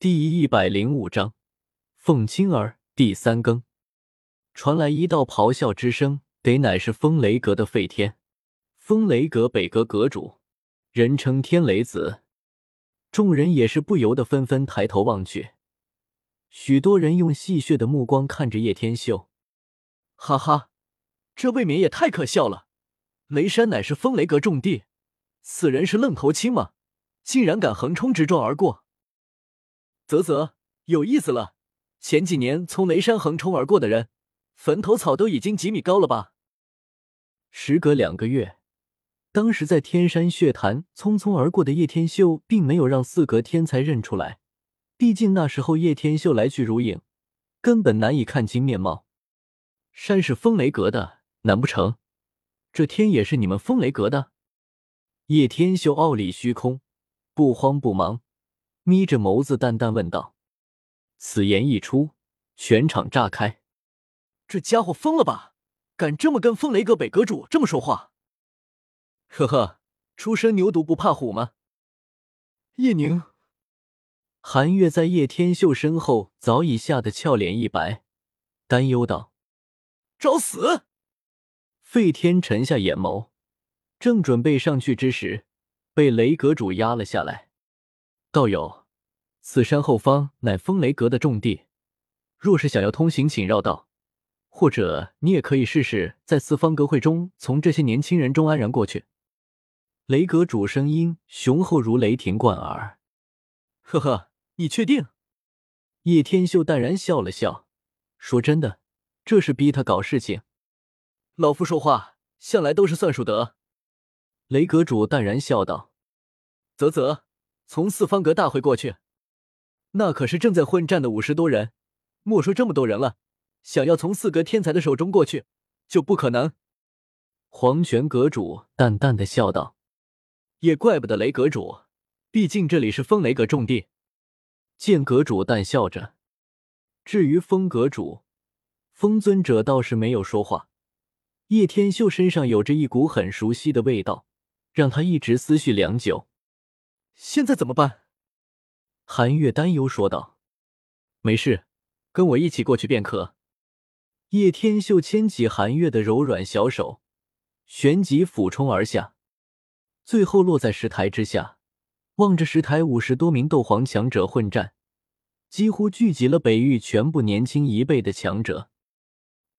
第一百零五章，凤青儿第三更，传来一道咆哮之声，得乃是风雷阁的废天，风雷阁北阁阁主，人称天雷子。众人也是不由得纷纷抬头望去，许多人用戏谑的目光看着叶天秀，哈哈，这未免也太可笑了！雷山乃是风雷阁重地，此人是愣头青吗？竟然敢横冲直撞而过！啧啧，有意思了。前几年从雷山横冲而过的人，坟头草都已经几米高了吧？时隔两个月，当时在天山血潭匆匆而过的叶天秀，并没有让四阁天才认出来。毕竟那时候叶天秀来去如影，根本难以看清面貌。山是风雷阁的，难不成这天也是你们风雷阁的？叶天秀傲立虚空，不慌不忙。眯着眸子，淡淡问道：“此言一出，全场炸开。这家伙疯了吧？敢这么跟风雷阁北阁主这么说话？呵呵，初生牛犊不怕虎吗？”叶宁、韩月在叶天秀身后早已吓得俏脸一白，担忧道：“找死！”费天沉下眼眸，正准备上去之时，被雷阁主压了下来。道友，此山后方乃风雷阁的重地，若是想要通行，请绕道，或者你也可以试试在四方阁会中从这些年轻人中安然过去。雷阁主声音雄厚如雷霆贯耳。呵呵，你确定？叶天秀淡然笑了笑，说：“真的，这是逼他搞事情。老夫说话向来都是算数的。”雷阁主淡然笑道：“啧啧。”从四方阁大会过去，那可是正在混战的五十多人。莫说这么多人了，想要从四阁天才的手中过去，就不可能。黄泉阁主淡淡的笑道：“也怪不得雷阁主，毕竟这里是风雷阁重地。”剑阁主淡笑着。至于风阁主，风尊者倒是没有说话。叶天秀身上有着一股很熟悉的味道，让他一直思绪良久。现在怎么办？韩月担忧说道：“没事，跟我一起过去便可。”叶天秀牵起韩月的柔软小手，旋即俯冲而下，最后落在石台之下，望着石台五十多名斗皇强者混战，几乎聚集了北域全部年轻一辈的强者。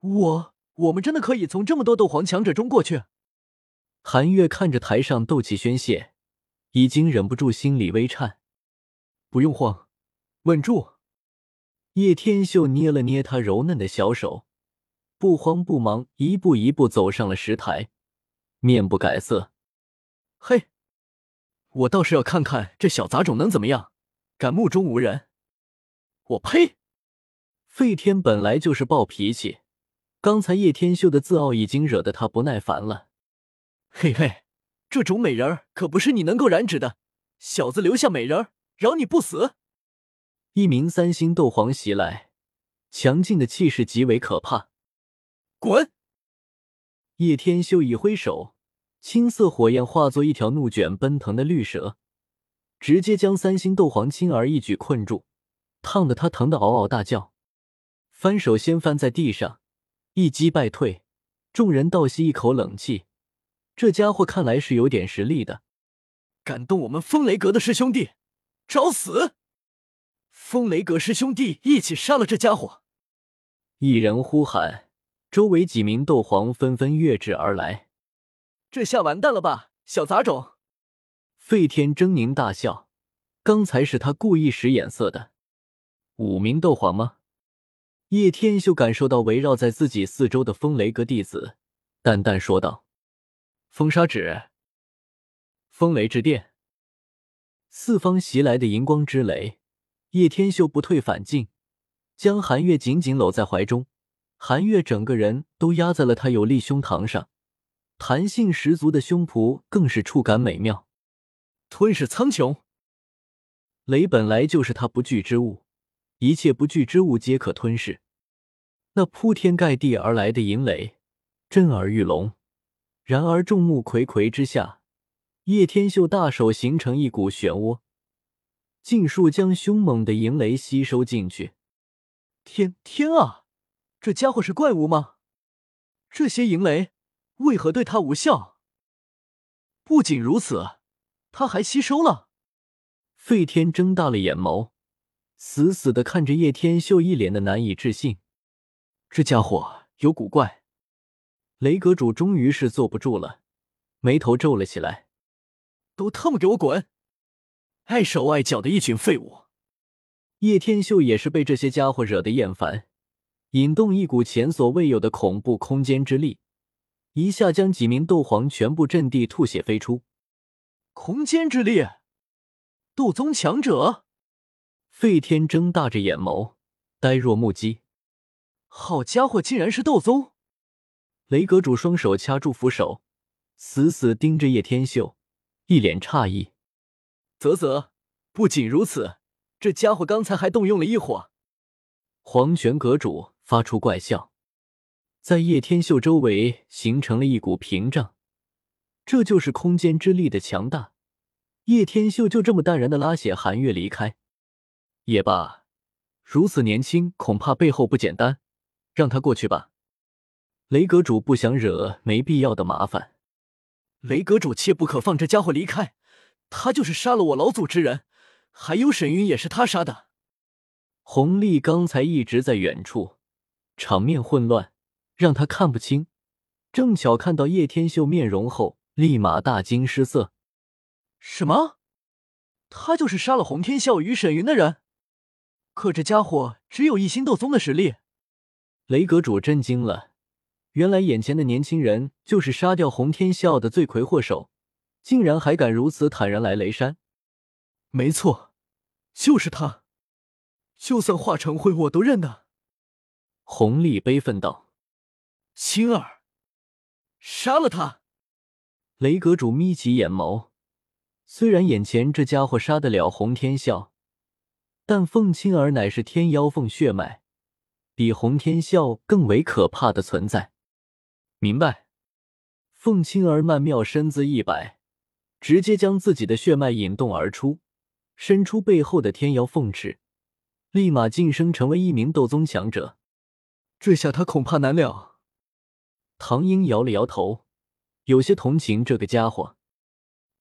我，我们真的可以从这么多斗皇强者中过去？韩月看着台上斗气宣泄。已经忍不住心里微颤，不用慌，稳住。叶天秀捏了捏他柔嫩的小手，不慌不忙，一步一步走上了石台，面不改色。嘿，我倒是要看看这小杂种能怎么样，敢目中无人！我呸！费天本来就是暴脾气，刚才叶天秀的自傲已经惹得他不耐烦了。嘿嘿。这种美人儿可不是你能够染指的，小子留下美人儿，饶你不死！一名三星斗皇袭来，强劲的气势极为可怕。滚！叶天秀一挥手，青色火焰化作一条怒卷奔腾的绿蛇，直接将三星斗皇轻而易举困住，烫得他疼得嗷嗷大叫，翻手先翻在地上，一击败退。众人倒吸一口冷气。这家伙看来是有点实力的，敢动我们风雷阁的师兄弟，找死！风雷阁师兄弟一起杀了这家伙！一人呼喊，周围几名斗皇纷纷跃至而来。这下完蛋了吧，小杂种！费天狰狞大笑，刚才是他故意使眼色的。五名斗皇吗？叶天秀感受到围绕在自己四周的风雷阁弟子，淡淡说道。风沙指，风雷之电，四方袭来的银光之雷。叶天秀不退反进，将韩月紧紧搂在怀中。韩月整个人都压在了他有力胸膛上，弹性十足的胸脯更是触感美妙。吞噬苍穹，雷本来就是他不惧之物，一切不惧之物皆可吞噬。那铺天盖地而来的银雷，震耳欲聋。然而众目睽睽之下，叶天秀大手形成一股漩涡，尽数将凶猛的银雷吸收进去。天天啊，这家伙是怪物吗？这些银雷为何对他无效？不仅如此，他还吸收了。费天睁大了眼眸，死死的看着叶天秀，一脸的难以置信。这家伙有古怪。雷阁主终于是坐不住了，眉头皱了起来。都他妈给我滚！碍手碍脚的一群废物！叶天秀也是被这些家伙惹得厌烦，引动一股前所未有的恐怖空间之力，一下将几名斗皇全部阵地吐血飞出。空间之力，斗宗强者！费天睁大着眼眸，呆若木鸡。好家伙，竟然是斗宗！雷阁主双手掐住扶手，死死盯着叶天秀，一脸诧异。啧啧，不仅如此，这家伙刚才还动用了一火。黄泉阁主发出怪笑，在叶天秀周围形成了一股屏障。这就是空间之力的强大。叶天秀就这么淡然的拉血寒月离开，也罢，如此年轻，恐怕背后不简单。让他过去吧。雷阁主不想惹没必要的麻烦。雷阁主切不可放这家伙离开，他就是杀了我老祖之人，还有沈云也是他杀的。红丽刚才一直在远处，场面混乱，让他看不清。正巧看到叶天秀面容后，立马大惊失色。什么？他就是杀了洪天啸与沈云的人？可这家伙只有一星斗宗的实力。雷阁主震惊了。原来眼前的年轻人就是杀掉洪天笑的罪魁祸首，竟然还敢如此坦然来雷山。没错，就是他，就算化成灰我都认得。洪丽悲愤道：“青儿，杀了他！”雷阁主眯起眼眸，虽然眼前这家伙杀得了洪天笑，但凤青儿乃是天妖凤血脉，比洪天笑更为可怕的存在。明白，凤青儿曼妙身姿一摆，直接将自己的血脉引动而出，伸出背后的天妖凤翅，立马晋升成为一名斗宗强者。这下他恐怕难了。唐英摇了摇头，有些同情这个家伙。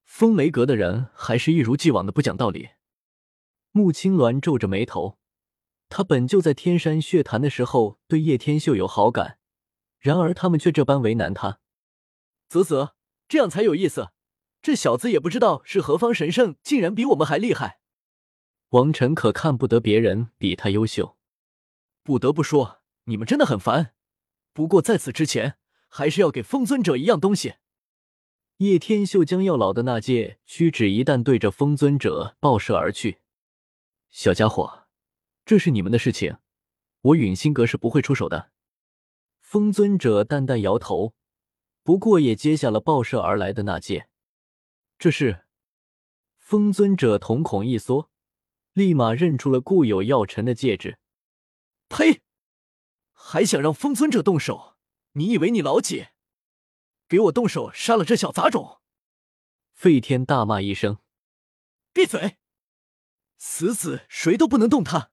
风雷阁的人还是一如既往的不讲道理。穆青鸾皱着眉头，他本就在天山血潭的时候对叶天秀有好感。然而他们却这般为难他，啧啧，这样才有意思。这小子也不知道是何方神圣，竟然比我们还厉害。王晨可看不得别人比他优秀。不得不说，你们真的很烦。不过在此之前，还是要给风尊者一样东西。叶天秀将要老的那戒屈指一弹对着风尊者爆射而去。小家伙，这是你们的事情，我陨星阁是不会出手的。风尊者淡淡摇头，不过也接下了爆射而来的那戒。这是风尊者瞳孔一缩，立马认出了固有药尘的戒指。呸！还想让风尊者动手？你以为你老几？给我动手杀了这小杂种！费天大骂一声：“闭嘴！死死谁都不能动他！”